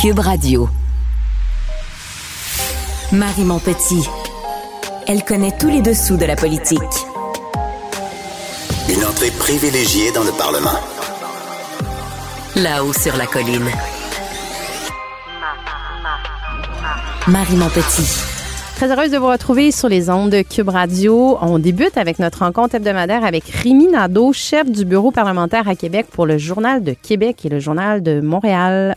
Cube Radio. Marie Montpetit. Elle connaît tous les dessous de la politique. Une entrée privilégiée dans le Parlement. Là-haut sur la colline. Marie Montpetit. Très heureuse de vous retrouver sur les ondes de Cube Radio. On débute avec notre rencontre hebdomadaire avec Rémi Nadeau, chef du bureau parlementaire à Québec pour le Journal de Québec et le Journal de Montréal.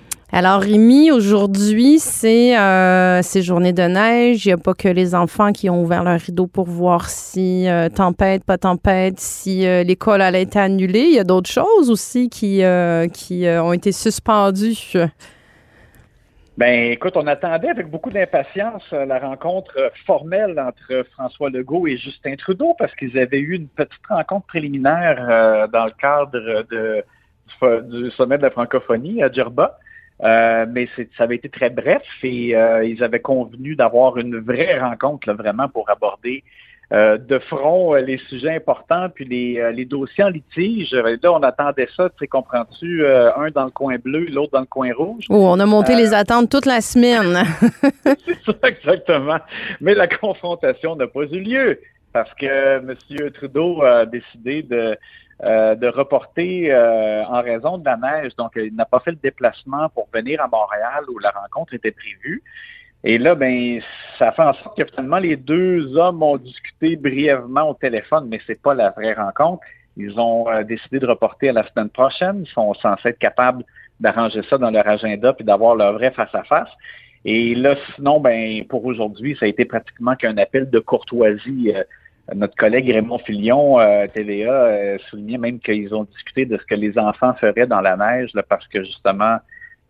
Alors, Rémi, aujourd'hui, c'est euh, journée de neige. Il n'y a pas que les enfants qui ont ouvert leur rideau pour voir si euh, tempête, pas tempête, si euh, l'école allait être annulée. Il y a d'autres choses aussi qui, euh, qui ont été suspendues. Ben, écoute, on attendait avec beaucoup d'impatience la rencontre formelle entre François Legault et Justin Trudeau parce qu'ils avaient eu une petite rencontre préliminaire dans le cadre de, du, du sommet de la francophonie à Djerba. Euh, mais ça avait été très bref et euh, ils avaient convenu d'avoir une vraie rencontre là, vraiment pour aborder euh, de front euh, les sujets importants puis les, euh, les dossiers en litige. Là, on attendait ça, tu sais, comprends-tu, euh, un dans le coin bleu, l'autre dans le coin rouge? Oh, on a monté les attentes toute la semaine. C'est ça, exactement. Mais la confrontation n'a pas eu lieu parce que M. Trudeau a décidé de, euh, de reporter euh, en raison de la neige. Donc, il n'a pas fait le déplacement pour venir à Montréal où la rencontre était prévue. Et là, ben, ça fait en sorte que finalement, les deux hommes ont discuté brièvement au téléphone, mais c'est pas la vraie rencontre. Ils ont euh, décidé de reporter à la semaine prochaine. Ils sont censés être capables d'arranger ça dans leur agenda puis d'avoir leur vrai face-à-face. Et là, sinon, ben, pour aujourd'hui, ça a été pratiquement qu'un appel de courtoisie. Notre collègue Raymond Filion, euh, TVA, euh, soulignait même qu'ils ont discuté de ce que les enfants feraient dans la neige, là, parce que justement,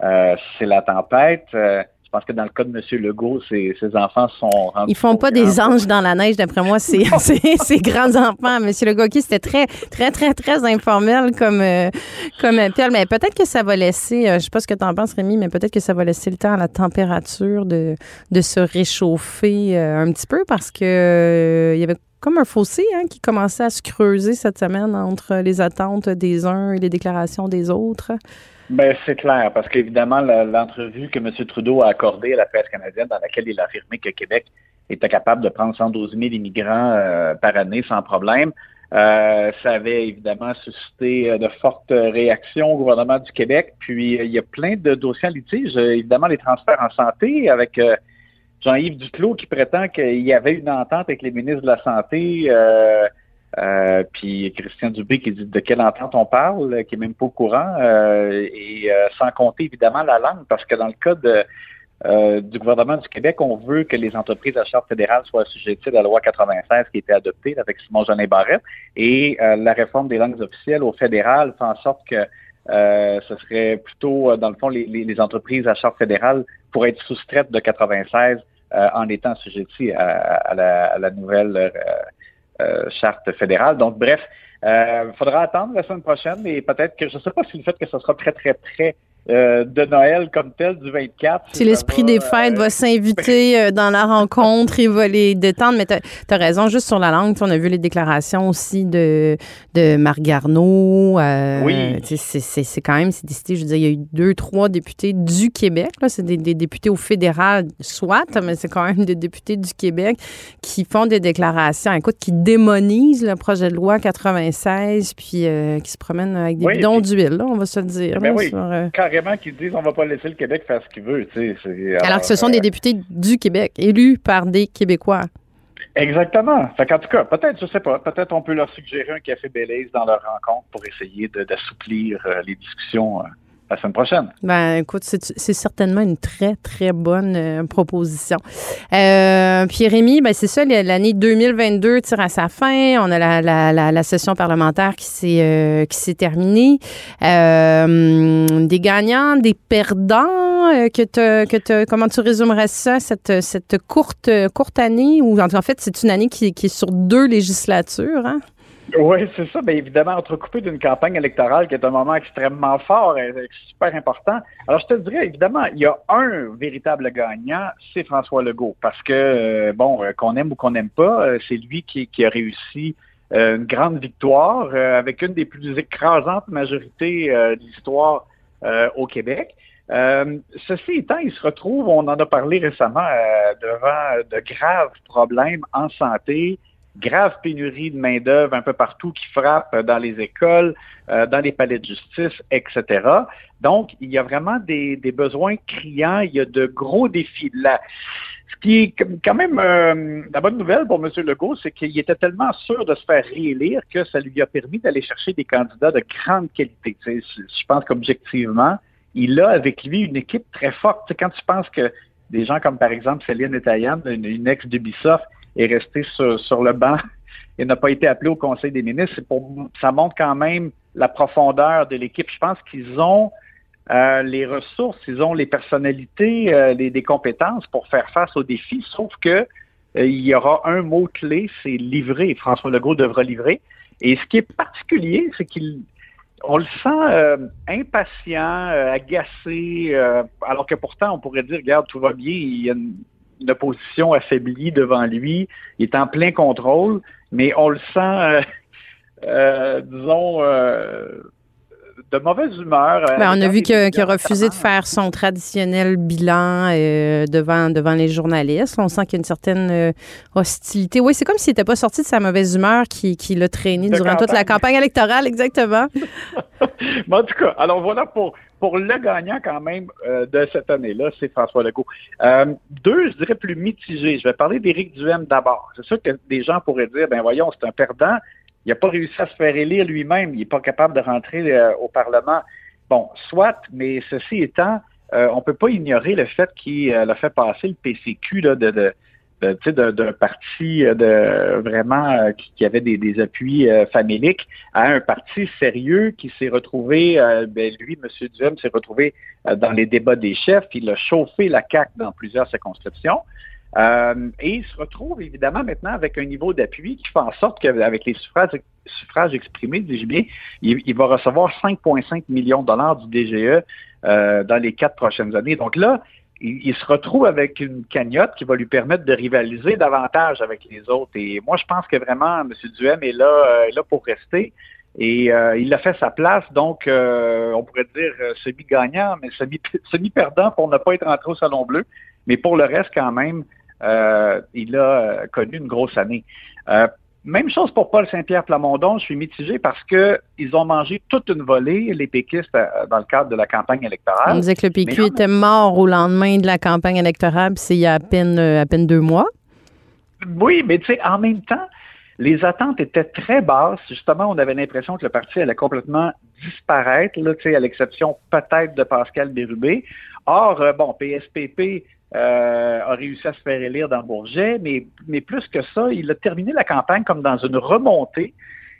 euh, c'est la tempête. Euh, je pense que dans le cas de M. Legault, ses, ses enfants sont rendus Ils font pas des anges dans la neige, d'après moi, c'est c'est- c'est grands enfants. Monsieur Le Gauquier, c'était très, très, très, très informel comme, euh, comme appel. Mais peut-être que ça va laisser, euh, je sais pas ce que tu en penses, Rémi, mais peut-être que ça va laisser le temps à la température de, de se réchauffer un petit peu parce que il y avait comme un fossé hein, qui commençait à se creuser cette semaine entre les attentes des uns et les déclarations des autres. Ben, c'est clair, parce qu'évidemment, l'entrevue que M. Trudeau a accordée à la presse canadienne, dans laquelle il a affirmé que Québec était capable de prendre 112 000 immigrants euh, par année sans problème, euh, ça avait évidemment suscité euh, de fortes réactions au gouvernement du Québec. Puis, il y a plein de dossiers en litige. Évidemment, les transferts en santé avec Jean-Yves Duclos qui prétend qu'il y avait une entente avec les ministres de la Santé. euh, euh, puis Christian Dubé qui dit de quelle entente on parle, qui est même pas au courant, euh, et euh, sans compter évidemment la langue, parce que dans le cas de, euh, du gouvernement du Québec, on veut que les entreprises à charte fédérale soient assujetties à la loi 96 qui a été adoptée avec Simon Jeanin Barrette, et euh, la réforme des langues officielles au fédéral fait en sorte que euh, ce serait plutôt, dans le fond, les, les, entreprises à charte fédérale pourraient être soustraites de 96 euh, en étant assujetties à, à, la, à la nouvelle euh, euh, charte fédérale. Donc, bref, il faudra attendre la semaine prochaine et peut-être que je ne sais pas si le fait que ce sera très, très près euh, de Noël comme tel du 24. Si l'esprit des fêtes va s'inviter euh, dans la rencontre, il va les détendre. Mais tu as, raison, juste sur la langue, on a vu les déclarations aussi de, de Marc Garneau. Euh, oui. C'est quand même, c'est décidé, je veux dire, il y a eu deux, trois députés du Québec. C'est des, des, députés au fédéral, soit, mais c'est quand même des députés du Québec qui font des déclarations, écoute, qui démonisent le projet de loi 96, puis qui se promènent avec des bidons d'huile, on va se le dire. Ben oui carrément qui disent on va pas laisser le Québec faire ce qu'il veut. alors, que ce sont des euh, députés du Québec, élus par des Québécois. Exactement. en tout cas, peut-être, je sais pas, peut-être on peut leur suggérer un café Belize dans leur rencontre pour essayer d'assouplir euh, les discussions euh, la semaine prochaine. Ben, écoute, c'est certainement une très, très bonne euh, proposition. Euh, puis Rémi, ben, c'est ça, l'année 2022 tire à sa fin. On a la, la, la, session parlementaire qui s'est euh, terminée. Euh, des gagnants, des perdants, que te, que te, comment tu résumerais ça, cette, cette courte, courte année, ou en fait, c'est une année qui, qui est sur deux législatures, hein? Oui, c'est ça. Bien évidemment, entrecoupé d'une campagne électorale qui est un moment extrêmement fort et super important. Alors, je te dirais, évidemment, il y a un véritable gagnant, c'est François Legault. Parce que, euh, bon, euh, qu'on aime ou qu'on n'aime pas, euh, c'est lui qui, a réussi une grande victoire avec une des plus écrasantes majorités de l'histoire au Québec. ceci étant, il se retrouve, on en a parlé récemment, devant de graves problèmes en santé, grave pénurie de main-d'œuvre un peu partout qui frappe dans les écoles, euh, dans les palais de justice, etc. Donc, il y a vraiment des, besoins criants, il y a de gros défis là. Ce qui est quand même euh, la bonne nouvelle pour M. Legault, c'est qu'il était tellement sûr de se faire réélire que ça lui a permis d'aller chercher des candidats de grande qualité. je pense qu'objectivement, il a avec lui une équipe très forte. quand tu penses que des gens comme par exemple Céline Etayan, une, une ex d'Ubisoft, est resté sur, le banc et n'a pas été appelé au Conseil des ministres. Ça montre quand même la profondeur de l'équipe. Je pense qu'ils ont euh, les ressources, ils ont les personnalités, euh, les, des compétences pour faire face aux défis, sauf que euh, il y aura un mot clé, c'est livrer. François Legault devra livrer. Et ce qui est particulier, c'est qu'il le sent impatient, agacé, alors que pourtant on pourrait dire, regarde, tout va bien, il y a une, une opposition affaiblie devant lui. Est en plein contrôle, mais on le sent, euh, euh, disons, euh, de mauvaise humeur. Ben, on a vu qu'il a, refusé de faire son traditionnel bilan devant, devant les journalistes. On sent qu'il y a une certaine hostilité. Oui, c'est comme s'il n'était pas sorti de sa mauvaise humeur qui, qui l'a traîné durant toute la campagne électorale, exactement. en tout cas, alors voilà pour, pour le gagnant quand même euh, de cette année-là, c'est François Legault. Euh, deux, je dirais plus mitigés. Je vais parler d'Éric Duhem d'abord. C'est sûr que des gens pourraient dire, ben voyons, c'est un perdant. Il n'a pas réussi à se faire élire lui-même. Il n'est pas capable de rentrer euh, au Parlement. Bon, soit, mais ceci étant, on ne peut pas ignorer le fait qu'il a fait passer le PCQ là, de d'un parti euh, de vraiment euh, qui, avait des, des appuis euh, faméliques à un parti sérieux qui s'est retrouvé, ben, lui, M. Duhem, s'est retrouvé dans les débats des chefs, il a chauffé la CAQ dans plusieurs circonscriptions. Et il se retrouve évidemment maintenant avec un niveau d'appui qui fait en sorte qu'avec les suffrages, exprimés, dis-je bien, il, va recevoir 5,5 millions de dollars du DGE dans les quatre prochaines années. Donc là, il, se retrouve avec une cagnotte qui va lui permettre de rivaliser davantage avec les autres. Et moi, je pense que vraiment, M. Duhem est là, euh, là pour rester. Et euh, il a fait sa place, donc euh, on pourrait dire semi-gagnant, mais semi-perdant pour ne pas être rentré au Salon Bleu. Mais pour le reste, quand même, il a connu une grosse année. Même chose pour Paul Saint-Pierre Plamondon. Je suis mitigé parce que ils ont mangé toute une volée, les péquistes, euh, dans le cadre de la campagne électorale. On disait que le PQ était mort au lendemain de la campagne électorale, c'est il y a à peine, euh, à peine deux mois. Oui, mais tu sais, en même temps, les attentes étaient très basses. Justement, on avait l'impression que le parti allait complètement disparaître, là, à l'exception peut-être de Pascal Bérubé. Or, euh, bon, PSPP euh, a réussi à se faire élire dans Bourget, mais, plus que ça, il a terminé la campagne comme dans une remontée.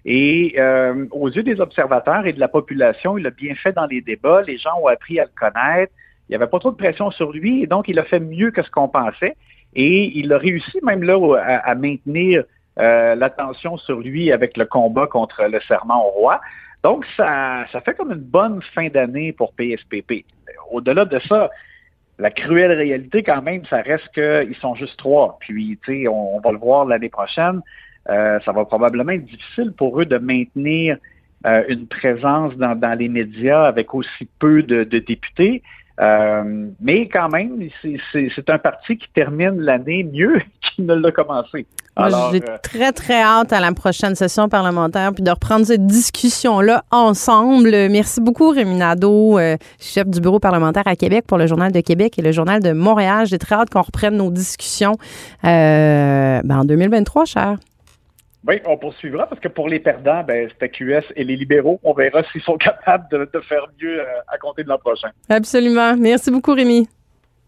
Et euh, aux yeux des observateurs et de la population, il a bien fait dans les débats. Les gens ont appris à le connaître. Il n'y avait pas trop de pression sur lui, et donc il a fait mieux que ce qu'on pensait. Et il a réussi même là à, maintenir euh, l'attention sur lui avec le combat contre le serment au roi. Donc, ça, ça fait comme une bonne fin d'année pour PSPP. Au-delà de ça, la cruelle réalité, quand même, ça reste qu'ils sont juste trois. Puis, tu sais, on, va le voir l'année prochaine. Euh, ça va probablement être difficile pour eux de maintenir euh, une présence dans, les médias avec aussi peu de députés. Euh, mais quand même, c'est un parti qui termine l'année mieux qu'il ne l'a commencé. J'ai euh, très, très hâte à la prochaine session parlementaire puis de reprendre cette discussion-là ensemble. Merci beaucoup, Rémi Nadeau, euh, chef du bureau parlementaire à Québec pour le Journal de Québec et le Journal de Montréal. J'ai très hâte qu'on reprenne nos discussions ben, en 2023, cher. Oui, on poursuivra parce que pour les perdants, ben, c'était QS et les libéraux. On verra s'ils sont capables de, faire mieux euh, à compter de l'an prochain. Absolument. Merci beaucoup, Rémi.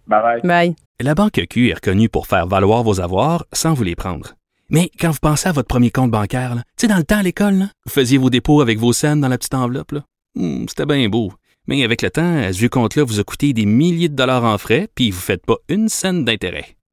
Bye bye. Bye. La Banque Q est reconnue pour faire valoir vos avoirs sans vous les prendre. Mais quand vous pensez à votre premier compte bancaire, tu sais, dans le temps à l'école, vous faisiez vos dépôts avec vos scènes dans la petite enveloppe. Hmm, c'était bien beau. Mais avec le temps, ce vieux compte-là vous a coûté des milliers de dollars en frais, puis vous ne faites pas une scène d'intérêt.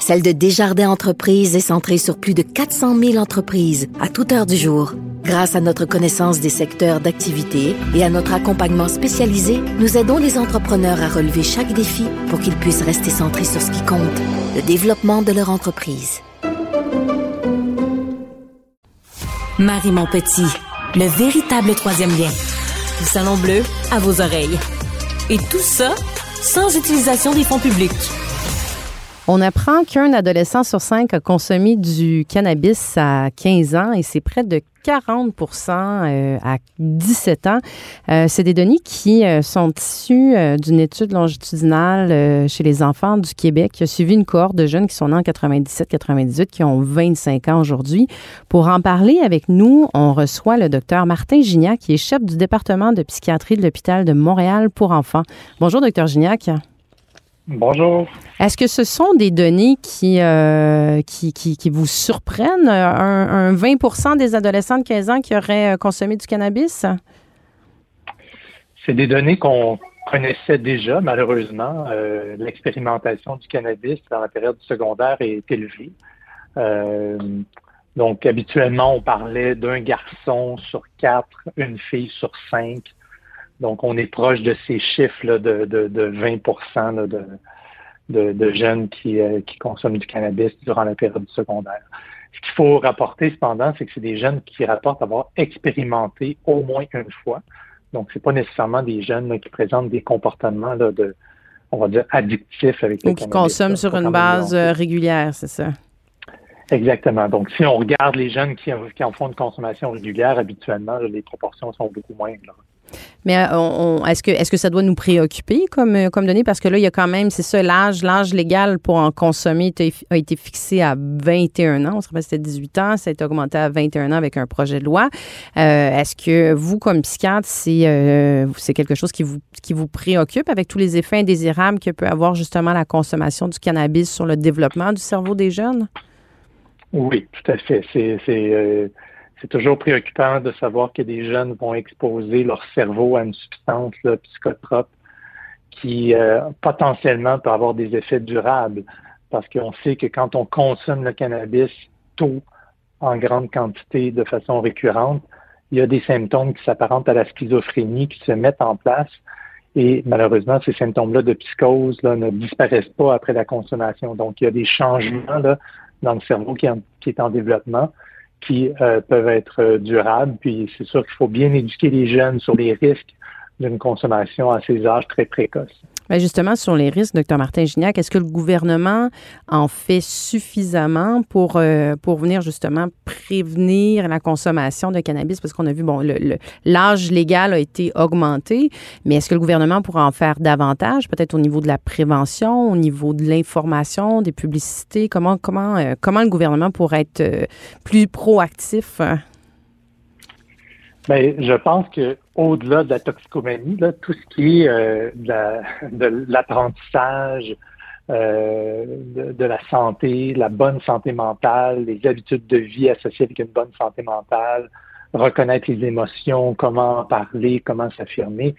celle de Desjardins Entreprises est centrée sur plus de 400 000 entreprises à toute heure du jour. Grâce à notre connaissance des secteurs d'activité et à notre accompagnement spécialisé, nous aidons les entrepreneurs à relever chaque défi pour qu'ils puissent rester centrés sur ce qui compte, le développement de leur entreprise. Marie mon petit, le véritable troisième lien. Du salon bleu à vos oreilles. Et tout ça sans utilisation des fonds publics. On apprend qu'un adolescent sur cinq a consommé du cannabis à 15 ans et c'est près de 40% euh, à 17 ans. Euh, c'est des données qui euh, sont issues d'une étude longitudinale chez les enfants du Québec qui a suivi une cohorte de jeunes qui sont nés en 97-98, qui ont 25 ans aujourd'hui. Pour en parler avec nous, on reçoit le docteur Martin Gignac, qui est chef du département de psychiatrie de l'hôpital de Montréal pour enfants. Bonjour, docteur Gignac. Bonjour. Est-ce que ce sont des données qui, euh, qui, qui, vous surprennent? Un, 20% des adolescents de 15 ans qui auraient euh, consommé du cannabis? C'est des données qu'on connaissait déjà, malheureusement. Euh, l'expérimentation du cannabis dans la période secondaire est élevée. donc, habituellement, on parlait d'un garçon sur quatre, une fille sur cinq donc, on est proche de ces chiffres de, de, 20 de, de, jeunes qui, euh, qui consomment du cannabis durant la période secondaire. Ce qu'il faut rapporter cependant, c'est que c'est des jeunes qui rapportent avoir expérimenté au moins une fois. Donc, c'est pas nécessairement des jeunes qui présentent des comportements de, on va dire, addictifs avec Ou qui consomment sur une base euh, régulière, c'est ça? Exactement. Donc, si on regarde les jeunes qui, qui en font une consommation régulière, habituellement, les proportions sont beaucoup moindres. Mais euh, est-ce que, est que ça doit nous préoccuper comme, euh, comme données? Parce que là, il y a quand même, c'est ça, l'âge, l'âge légal pour en consommer a été fixé à 21 ans. On se rappelle, c'était 18 ans. Ça a été augmenté à 21 ans avec un projet de loi. Euh, est-ce que vous, comme psychiatre, c'est, quelque chose qui vous, qui vous préoccupe avec tous les effets indésirables que peut avoir justement la consommation du cannabis sur le développement du cerveau des jeunes? Oui, tout à fait. C'est, c'est toujours préoccupant de savoir que des jeunes vont exposer leur cerveau à une substance psychotrope qui euh, potentiellement peut avoir des effets durables. Parce qu'on sait que quand on consomme le cannabis tôt, en grande quantité, de façon récurrente, il y a des symptômes qui s'apparentent à la schizophrénie qui se mettent en place. Et malheureusement, ces symptômes-là de psychose là, ne disparaissent pas après la consommation. Donc, il y a des changements là, dans le cerveau qui, qui est en développement qui euh, peuvent être euh, durables. Puis c'est sûr qu'il faut bien éduquer les jeunes sur les risques d'une consommation à ces âges très précoces. Bien justement, sur les risques, docteur Martin Gignac, est-ce que le gouvernement en fait suffisamment pour, euh, pour venir justement prévenir la consommation de cannabis? Parce qu'on a vu, bon, l'âge légal a été augmenté, mais est-ce que le gouvernement pourra en faire davantage, peut-être au niveau de la prévention, au niveau de l'information, des publicités? Comment, comment, euh, comment le gouvernement pourrait être euh, plus proactif? Ben, je pense que au-delà de la toxicomanie, tout ce qui est euh, de l'apprentissage, euh, de, la santé, la bonne santé mentale, les habitudes de vie associées avec une bonne santé mentale, reconnaître les émotions, comment parler, comment s'affirmer,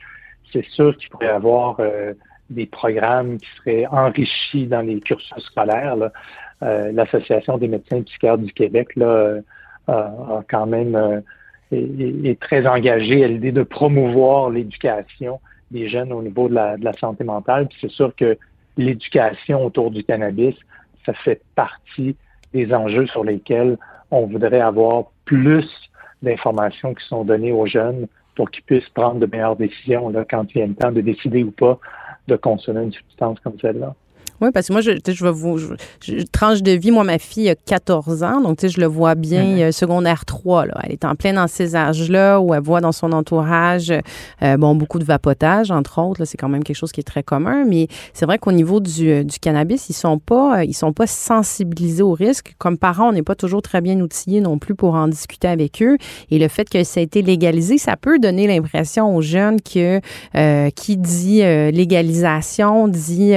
c'est sûr qu'il pourrait y avoir euh, des programmes qui seraient enrichis dans les cursus scolaires. L'Association des médecins psychiatres du Québec a quand même est, très engagé à l'idée de promouvoir l'éducation des jeunes au niveau de la, de la santé mentale. c'est sûr que l'éducation autour du cannabis, ça fait partie des enjeux sur lesquels on voudrait avoir plus d'informations qui sont données aux jeunes pour qu'ils puissent prendre de meilleures décisions là, quand il vient le temps de décider ou pas de consommer une substance comme celle-là. Oui, parce que moi, je, je vais vous. Je, tranche de vie, moi, ma fille a 14 ans, donc tu sais, je le vois bien, mm-hmm. secondaire 3. Là. Elle est en plein dans ces âges-là où elle voit dans son entourage, euh, bon, beaucoup de vapotage, entre autres. C'est quand même quelque chose qui est très commun. Mais c'est vrai qu'au niveau du, euh, du, cannabis, ils sont pas, ils sont pas sensibilisés au risque. Comme parents, on n'est pas toujours très bien outillés non plus pour en discuter avec eux. Et le fait que ça a été légalisé, ça peut donner l'impression aux jeunes que euh, qui dit légalisation dit,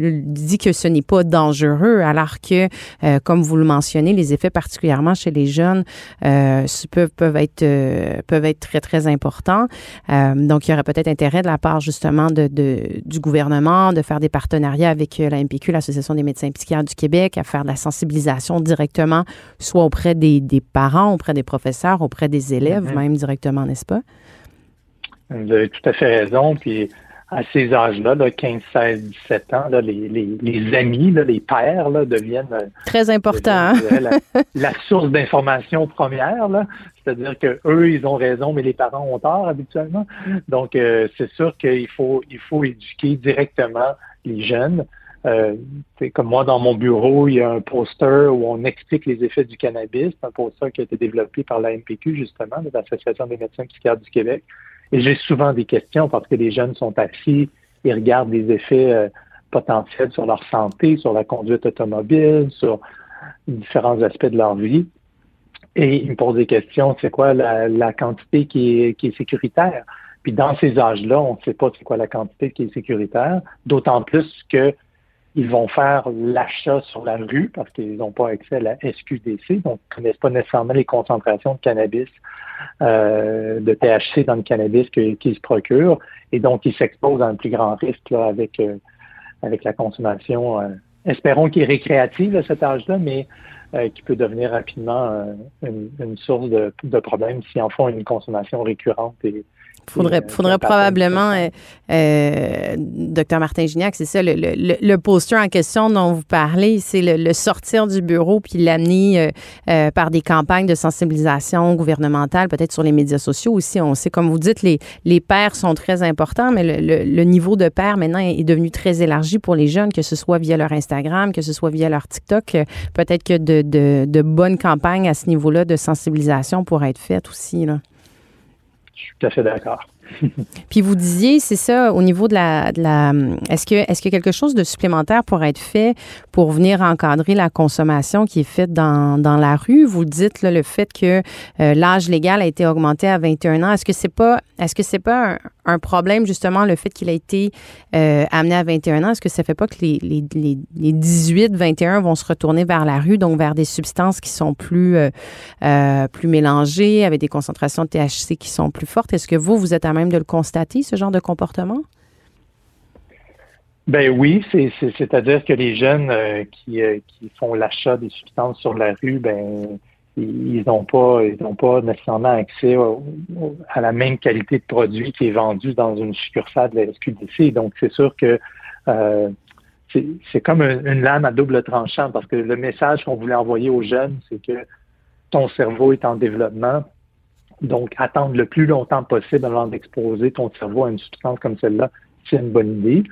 dit dit que ce n'est pas dangereux, alors que, euh, comme vous le mentionnez, les effets particulièrement chez les jeunes euh, peuvent, peuvent, être, euh, peuvent être très, très importants. donc, il y aurait peut-être intérêt de la part justement de, du gouvernement de faire des partenariats avec la MPQ, l'Association des médecins psychiatres du Québec, à faire de la sensibilisation directement, soit auprès des, des parents, auprès des professeurs, auprès des élèves, mm-hmm. même directement, n'est-ce pas? Vous avez tout à fait raison. Puis à ces âges-là, 15, 16, 17 ans, les, les, amis, les pères deviennent euh, très important. la, source d'information première. C'est-à-dire que eux, ils ont raison, mais les parents ont tort habituellement. Donc, euh, c'est sûr qu'il faut, il faut éduquer directement les jeunes. Euh, comme moi, dans mon bureau, il y a un poster où on explique les effets du cannabis. C'est un poster qui a été développé par la MPQ, justement, l'Association des médecins psychiatres du Québec. Et j'ai souvent des questions parce que les jeunes sont assis, ils regardent les effets euh, potentiels sur leur santé, sur la conduite automobile, sur différents aspects de leur vie. Et ils me posent des questions, c'est quoi la, quantité qui est, qui est sécuritaire? Puis dans ces âges-là, on ne sait pas c'est quoi la quantité qui est sécuritaire, d'autant plus que ils vont faire l'achat sur la rue parce qu'ils n'ont pas accès à la SQDC, donc ils ne connaissent pas nécessairement les concentrations de cannabis, euh, de THC dans le cannabis qu'ils se procurent, et donc ils s'exposent à un plus grand risque avec, euh, avec la consommation. Euh, espérons qu'il est récréative à cet âge-là, mais qui peut devenir rapidement une, source de, de problème s'ils en font une consommation récurrente Faudrait, faudrait probablement, euh, euh, docteur Martin Gignac, c'est ça, le, le, le, poster en question dont vous parlez, c'est le, sortir du bureau puis l'amener euh, par des campagnes de sensibilisation gouvernementale, peut-être sur les médias sociaux aussi. On sait, comme vous dites, les, les pères sont très importants, mais le, niveau de père maintenant est devenu très élargi pour les jeunes, que ce soit via leur Instagram, que ce soit via leur TikTok. Peut-être que de, de, de bonnes campagnes à ce niveau-là de sensibilisation pourraient être faites aussi. Là. Je suis tout à fait d'accord. Puis vous disiez, c'est ça, au niveau de la, est-ce que est-ce que quelque chose de supplémentaire pourrait être fait pour venir encadrer la consommation qui est faite dans, dans la rue? Vous dites le fait que euh, l'âge légal a été augmenté à 21 ans. Est-ce que c'est pas est-ce que pas un, problème justement le fait qu'il a été euh, amené à 21 ans? Est-ce que ça fait pas que les, les, les, 18, 21 vont se retourner vers la rue, donc vers des substances qui sont plus euh, plus mélangées, avec des concentrations de THC qui sont plus fortes? Est-ce que vous vous êtes à même de le constater, ce genre de comportement? Ben oui, c'est-à-dire que les jeunes euh, euh, qui, font l'achat des substances sur la rue, ben ils n'ont pas ils n'ont pas nécessairement accès à la même qualité de produit qui est vendu dans une succursale de la SQDC. Donc c'est sûr que euh, c'est comme une lame à double tranchant parce que le message qu'on voulait envoyer aux jeunes, c'est que ton cerveau est en développement, donc, attendre le plus longtemps possible avant d'exposer ton cerveau à une substance comme celle-là, c'est une bonne idée.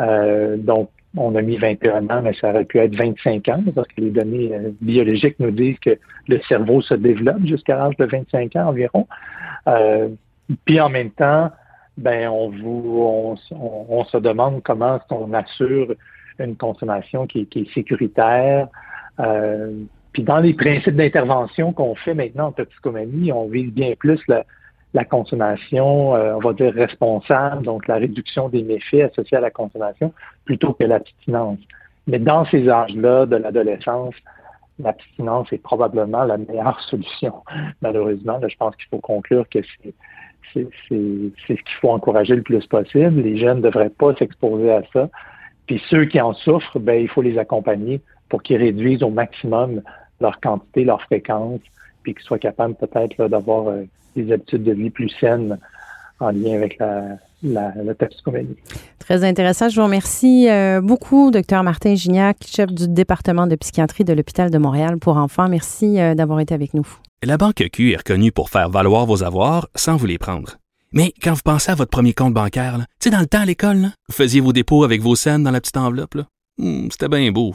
Euh, donc, on a mis 21 ans, mais ça aurait pu être 25 ans, parce que les données euh, biologiques nous disent que le cerveau se développe jusqu'à l'âge de 25 ans environ. Euh, puis en même temps, ben on, vous, on, se demande comment on assure une consommation qui, qui est sécuritaire, puis dans les principes d'intervention qu'on fait maintenant en toxicomanie, on vise bien plus la consommation, euh, on va dire responsable, donc la réduction des méfaits associés à la consommation, plutôt que l'abstinence. Mais dans ces âges-là de l'adolescence, l'abstinence est probablement la meilleure solution. Malheureusement, je pense qu'il faut conclure que c'est c'est ce qu'il faut encourager le plus possible. Les jeunes ne devraient pas s'exposer à ça. Puis ceux qui en souffrent, ben, il faut les accompagner pour qu'ils réduisent au maximum leur quantité, leur fréquence, puis qu'ils soient capables peut-être d'avoir euh, des habitudes de vie plus saines en lien avec la, la, la toxicomanie. Très intéressant. Je vous remercie euh, beaucoup, docteur Martin Gignac, chef du département de psychiatrie de l'hôpital de Montréal pour enfants. Merci euh, d'avoir été avec nous. La Banque Q est reconnue pour faire valoir vos avoirs sans vous les prendre. Mais quand vous pensez à votre premier compte bancaire, tu sais, dans le temps à l'école, vous faisiez vos dépôts avec vos scènes dans la petite enveloppe. Hmm, C'était bien beau.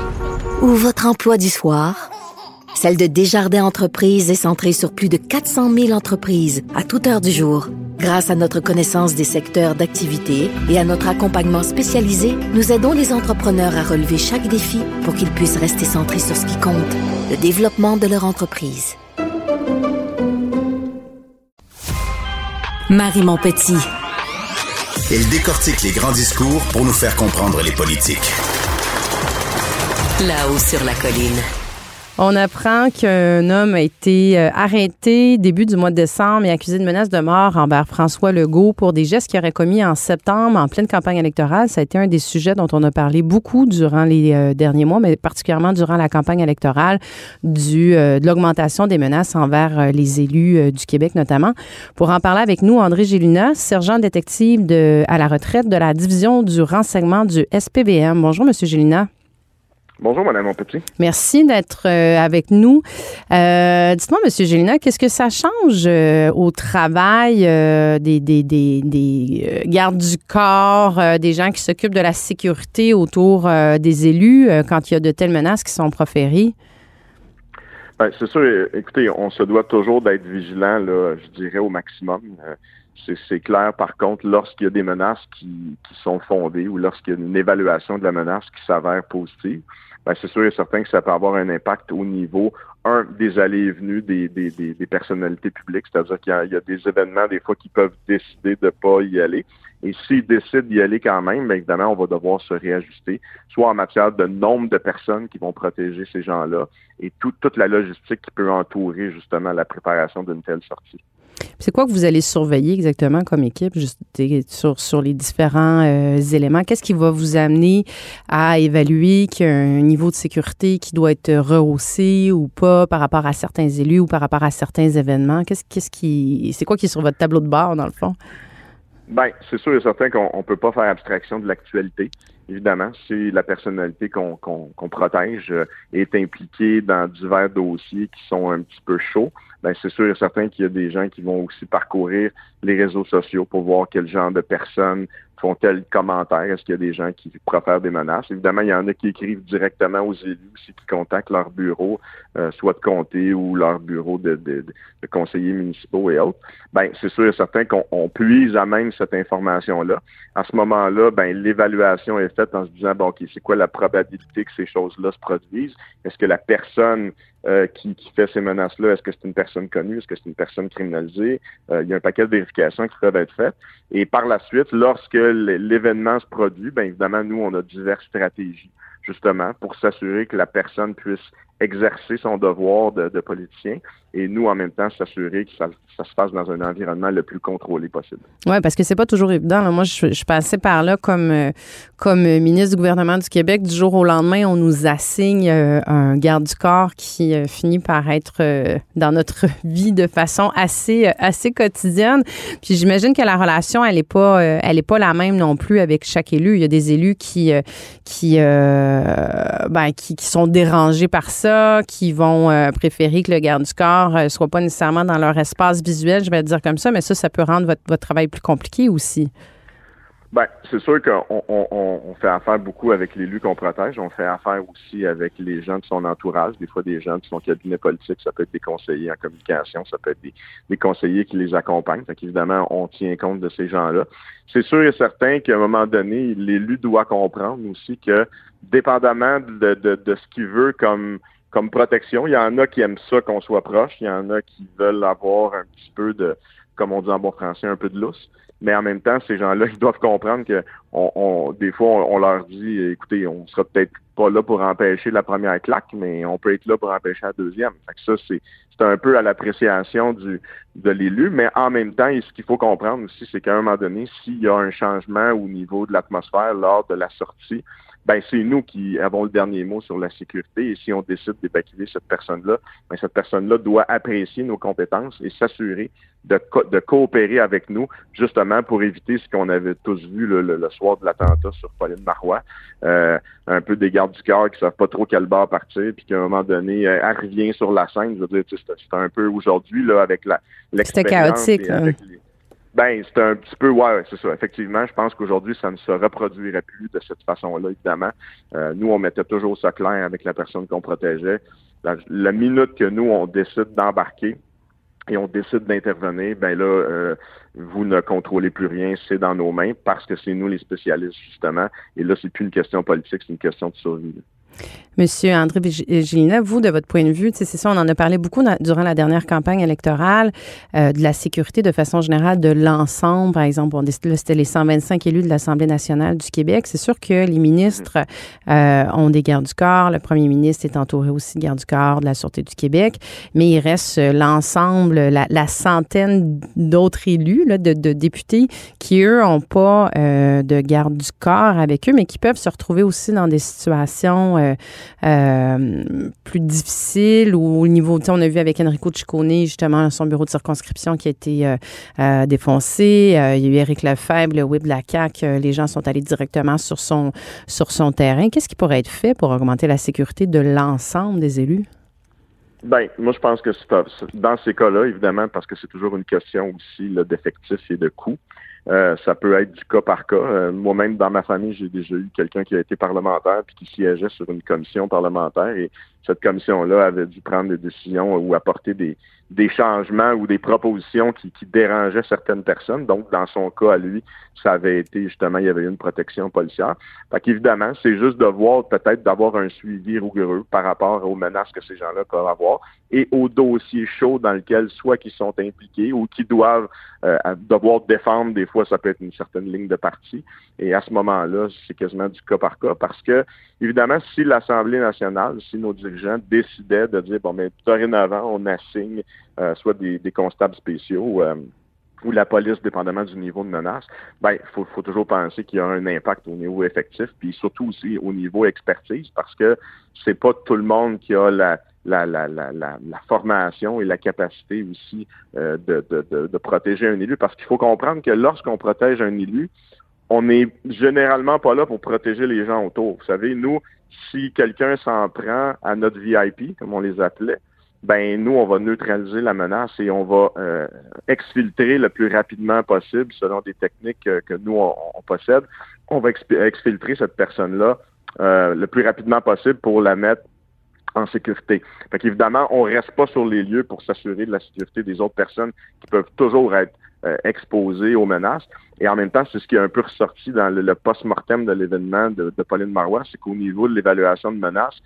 ou votre emploi du soir, celle de Desjardins Entreprises est centrée sur plus de 400 000 entreprises à toute heure du jour. Grâce à notre connaissance des secteurs d'activité et à notre accompagnement spécialisé, nous aidons les entrepreneurs à relever chaque défi pour qu'ils puissent rester centrés sur ce qui compte, le développement de leur entreprise. Marie Montpetit. Elle décortique les grands discours pour nous faire comprendre les politiques. Là-haut sur la colline. On apprend qu'un homme a été euh, arrêté début du mois de décembre et accusé de menace de mort envers François Legault pour des gestes qu'il aurait commis en septembre en pleine campagne électorale. Ça a été un des sujets dont on a parlé beaucoup durant les euh, derniers mois, mais particulièrement durant la campagne électorale euh, de l'augmentation des menaces envers les élus du Québec notamment. Pour en parler avec nous, André Gélina, sergent détective de, à la retraite de la division du renseignement du SPVM. Bonjour, Monsieur Gélina. Bonjour, Madame Montpetit. Merci d'être euh, avec nous. Euh, Dites-moi, Monsieur Gélina, qu'est-ce que ça change euh, au travail euh, des, des, des, des, gardes du corps, des gens qui s'occupent de la sécurité autour des élus quand il y a de telles menaces qui sont proférées? Ben, c'est sûr, écoutez, on se doit toujours d'être vigilant, là, je dirais, au maximum. C'est clair, par contre, lorsqu'il y a des menaces qui, qui sont fondées ou lorsqu'il y a une évaluation de la menace qui s'avère positive, ben, c'est sûr et certain que ça peut avoir un impact au niveau, un, des allées et venues des, des, des, des personnalités publiques, c'est-à-dire qu'il y, a des événements, des fois, qui peuvent décider de pas y aller. Et s'ils décident d'y aller quand même, bien évidemment, on va devoir se réajuster, soit en matière de nombre de personnes qui vont protéger ces gens-là et tout, toute la logistique qui peut entourer justement la préparation d'une telle sortie. C'est quoi que vous allez surveiller exactement comme équipe juste sur, sur les différents euh, éléments? Qu'est-ce qui va vous amener à évaluer qu'il y a un niveau de sécurité qui doit être rehaussé ou pas par rapport à certains élus ou par rapport à certains événements? Qu'est-ce, qu'est-ce qui, c'est quoi qui est sur votre tableau de bord, dans le fond? Ben, c'est sûr et certain qu'on ne peut pas faire abstraction de l'actualité. Évidemment, si la personnalité qu'on qu'on protège euh, est impliquée dans divers dossiers qui sont un petit peu chauds, ben c'est sûr et certain qu'il y a des gens qui vont aussi parcourir les réseaux sociaux pour voir quel genre de personnes font tel commentaire. Est-ce qu'il y a des gens qui profèrent des menaces? Évidemment, il y en a qui écrivent directement aux élus aussi, qui contactent leur bureau, euh, soit de comté ou leur bureau de, de, de conseillers municipaux et autres. Ben, c'est sûr et certain qu'on puise à même cette information-là. À ce moment-là, ben, l'évaluation est faite en se disant, bon, OK, c'est quoi la probabilité que ces choses-là se produisent? Est-ce que la personne euh, qui, fait ces menaces-là, est-ce que c'est une personne connue, est-ce que c'est une personne criminalisée? Euh, il y a un paquet de vérifications qui peuvent être faites. Et par la suite, lorsque l'événement se produit, bien évidemment, nous, on a diverses stratégies, justement, pour s'assurer que la personne puisse exercer son devoir de, politicien et nous, en même temps, s'assurer que ça, se passe dans un environnement le plus contrôlé possible. Oui, parce que c'est pas toujours évident. Moi, je, je, passais par là comme, euh, comme ministre du gouvernement du Québec. Du jour au lendemain, on nous assigne euh, un garde du corps qui euh, finit par être euh, dans notre vie de façon assez, euh, assez quotidienne. Puis j'imagine que la relation, elle est pas, elle est pas la même non plus avec chaque élu. Il y a des élus qui, qui, ben, qui sont dérangés par ça qui vont euh, préférer que le garde du corps ne soit pas nécessairement dans leur espace visuel, je vais dire comme ça, mais ça, ça peut rendre votre, travail plus compliqué aussi. Ben, c'est sûr qu'on on, on, fait affaire beaucoup avec l'élu qu'on protège. On fait affaire aussi avec les gens de son entourage. Des fois, des gens de son cabinet politique, ça peut être des conseillers en communication, ça peut être des, conseillers qui les accompagnent. Fait qu'évidemment, on tient compte de ces gens-là. C'est sûr et certain qu'à un moment donné, l'élu doit comprendre aussi que, dépendamment de ce qu'il veut comme comme protection, il y en a qui aiment ça qu'on soit proche, il y en a qui veulent avoir un petit peu de, comme on dit en bon français, un peu de lousse. Mais en même temps, ces gens-là, ils doivent comprendre que on, des fois, on, leur dit, écoutez, on sera peut-être pas là pour empêcher la première claque, mais on peut être là pour empêcher la deuxième. ça, c'est, c'est un peu à l'appréciation du de l'élu, mais en même temps, ce qu'il faut comprendre aussi, c'est qu'à un moment donné, s'il y a un changement au niveau de l'atmosphère lors de la sortie, ben c'est nous qui avons le dernier mot sur la sécurité. Et si on décide d'évacuer cette personne-là, ben cette personne-là doit apprécier nos compétences et s'assurer de, de coopérer avec nous, justement pour éviter ce qu'on avait tous vu le, soir de l'attentat sur Pauline Marois, euh, un peu des gardes du corps qui savent pas trop quel bar partir, puis qu'à un moment donné, euh, elle revient sur la scène. Je veux dire, c'est un peu aujourd'hui là avec la C'était chaotique. Ben, c'est un petit peu, ouais, c'est ça. Effectivement, je pense qu'aujourd'hui, ça ne se reproduirait plus de cette façon-là, évidemment. Euh, nous, on mettait toujours ça clair avec la personne qu'on protégeait. La, minute que nous, on décide d'embarquer et on décide d'intervenir, ben là, euh, vous ne contrôlez plus rien, c'est dans nos mains parce que c'est nous les spécialistes, justement. Et là, c'est plus une question politique, c'est une question de survie. Monsieur André Gélina, vous, de votre point de vue, c'est ça, on en a parlé beaucoup durant la dernière campagne électorale, euh, de la sécurité de façon générale, de l'ensemble. Par exemple, on, c'était les 125 élus de l'Assemblée nationale du Québec. C'est sûr que les ministres euh, ont des gardes du corps. Le premier ministre est entouré aussi de gardes du corps de la Sûreté du Québec. Mais il reste euh, l'ensemble, la, centaine d'autres élus, de, députés, qui, eux, n'ont pas de garde du corps avec eux, mais qui peuvent se retrouver aussi dans des situations euh, euh, plus difficile ou au niveau, on a vu avec Enrico Ciccone, justement, son bureau de circonscription qui a été euh, défoncé. il y a eu Éric Lefebvre, le de la CAQ. les gens sont allés directement sur son, sur son terrain. Qu'est-ce qui pourrait être fait pour augmenter la sécurité de l'ensemble des élus? Ben, moi, je pense que c'est dans ces cas-là, évidemment, parce que c'est toujours une question aussi d'effectifs et de coûts. Euh, ça peut être du cas par cas. Euh, moi-même, dans ma famille, j'ai déjà eu quelqu'un qui a été parlementaire puis qui siégeait sur une commission parlementaire et cette commission-là avait dû prendre des décisions ou apporter des, des changements ou des propositions qui, qui, dérangeaient certaines personnes. Donc, dans son cas à lui, ça avait été justement, il y avait eu une protection policière. Fait qu'évidemment, c'est juste de voir peut-être d'avoir un suivi rigoureux par rapport aux menaces que ces gens-là peuvent avoir et aux dossiers chauds dans lesquels soit qu'ils sont impliqués ou qui doivent euh, devoir défendre, des fois ça peut être une certaine ligne de parti. Et à ce moment-là, c'est quasiment du cas par cas parce que, évidemment, si l'Assemblée nationale, si nos dirigeants décidaient de dire, bon, mais dorénavant, on assigne euh, soit des, constables spéciaux euh, ou la police, dépendamment du niveau de menace, ben, il faut, faut, toujours penser qu'il y a un impact au niveau effectif, puis surtout aussi au niveau expertise, parce que c'est pas tout le monde qui a la, la, la, la, la, formation et la capacité aussi euh, de, de, de, protéger un élu. Parce qu'il faut comprendre que lorsqu'on protège un élu, on n'est généralement pas là pour protéger les gens autour. Vous savez, nous, si quelqu'un s'en prend à notre VIP, comme on les appelait, ben nous, on va neutraliser la menace et on va euh, exfiltrer le plus rapidement possible selon des techniques que nous, on, possède. On va exfiltrer cette personne-là euh, le plus rapidement possible pour la mettre en sécurité. Fait qu'évidemment, on reste pas sur les lieux pour s'assurer de la sécurité des autres personnes qui peuvent toujours être euh, exposées aux menaces. Et en même temps, c'est ce qui est un peu ressorti dans le, post-mortem de l'événement de, de, Pauline Marois, c'est qu'au niveau de l'évaluation de menaces,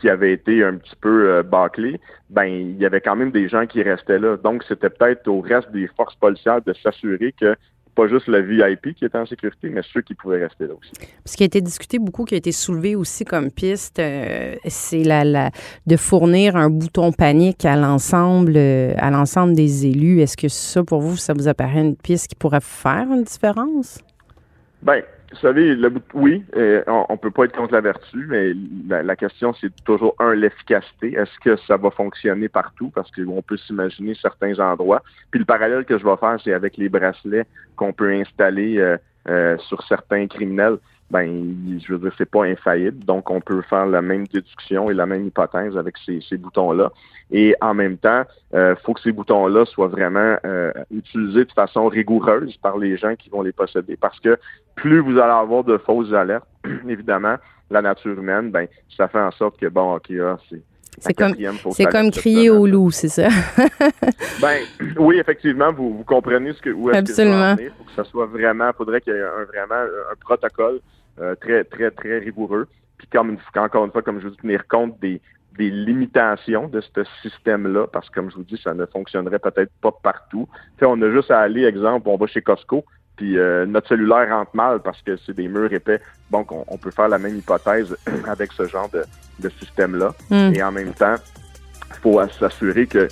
qui avait été un petit peu euh, bâclé, ben il y avait quand même des gens qui restaient là. Donc, c'était peut-être au reste des forces policières de s'assurer que pas juste le VIP qui était en sécurité, mais ceux qui pouvaient rester là aussi. Ce qui a été discuté beaucoup, qui a été soulevé aussi comme piste, euh, c'est la, de fournir un bouton panique à l'ensemble euh, à l'ensemble des élus. Est-ce que ça, pour vous, ça vous apparaît une piste qui pourrait faire une différence? Bien, vous savez, oui, euh, on, on, peut pas être contre la vertu, mais la, question c'est toujours un l'efficacité. Est-ce que ça va fonctionner partout? Parce qu'on peut s'imaginer certains endroits. Puis le parallèle que je vais faire, c'est avec les bracelets qu'on peut installer euh, euh, sur certains criminels. Ben, je veux dire, c'est pas infaillible. Donc, on peut faire la même déduction et la même hypothèse avec ces, ces boutons-là. Et en même temps, il euh, faut que ces boutons-là soient vraiment euh, utilisés de façon rigoureuse par les gens qui vont les posséder. Parce que plus vous allez avoir de fausses alertes, évidemment, la nature humaine, ben, ça fait en sorte que, bon, OK, ah, c'est c'est comme, c'est comme crier au loup, c'est ça? ben, oui, effectivement, vous, vous comprenez ce que, où est-ce Absolument. que Il faut que ça soit vraiment, faudrait qu'il y ait un, vraiment un protocole euh, très, très, très rigoureux. Puis comme une, encore une fois, comme je vous dis, tenir compte des, des limitations de ce système-là, parce que comme je vous dis, ça ne fonctionnerait peut-être pas partout. Tu on a juste à aller, exemple, on va chez Costco, puis euh, notre cellulaire rentre mal parce que c'est des murs épais. Donc, on, peut faire la même hypothèse avec ce genre de, système-là. Hmm. Et en même temps, il faut s'assurer que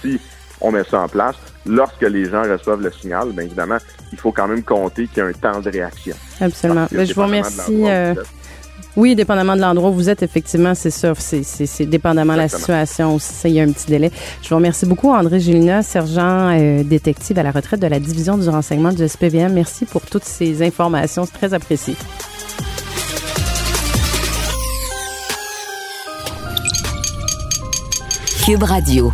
si on met ça en place, lorsque les gens reçoivent le signal, bien évidemment, il faut quand même compter qu'il y a un temps de réaction. Absolument. Ben, je vous remercie. Oui, dépendamment de l'endroit où vous êtes, effectivement, c'est ça. C'est dépendamment de la situation aussi. Il y a un petit délai. Je vous remercie beaucoup, André Gélina, sergent euh, détective à la retraite de la division du renseignement du SPVM. Merci pour toutes ces informations. C'est très apprécié. Cube Radio.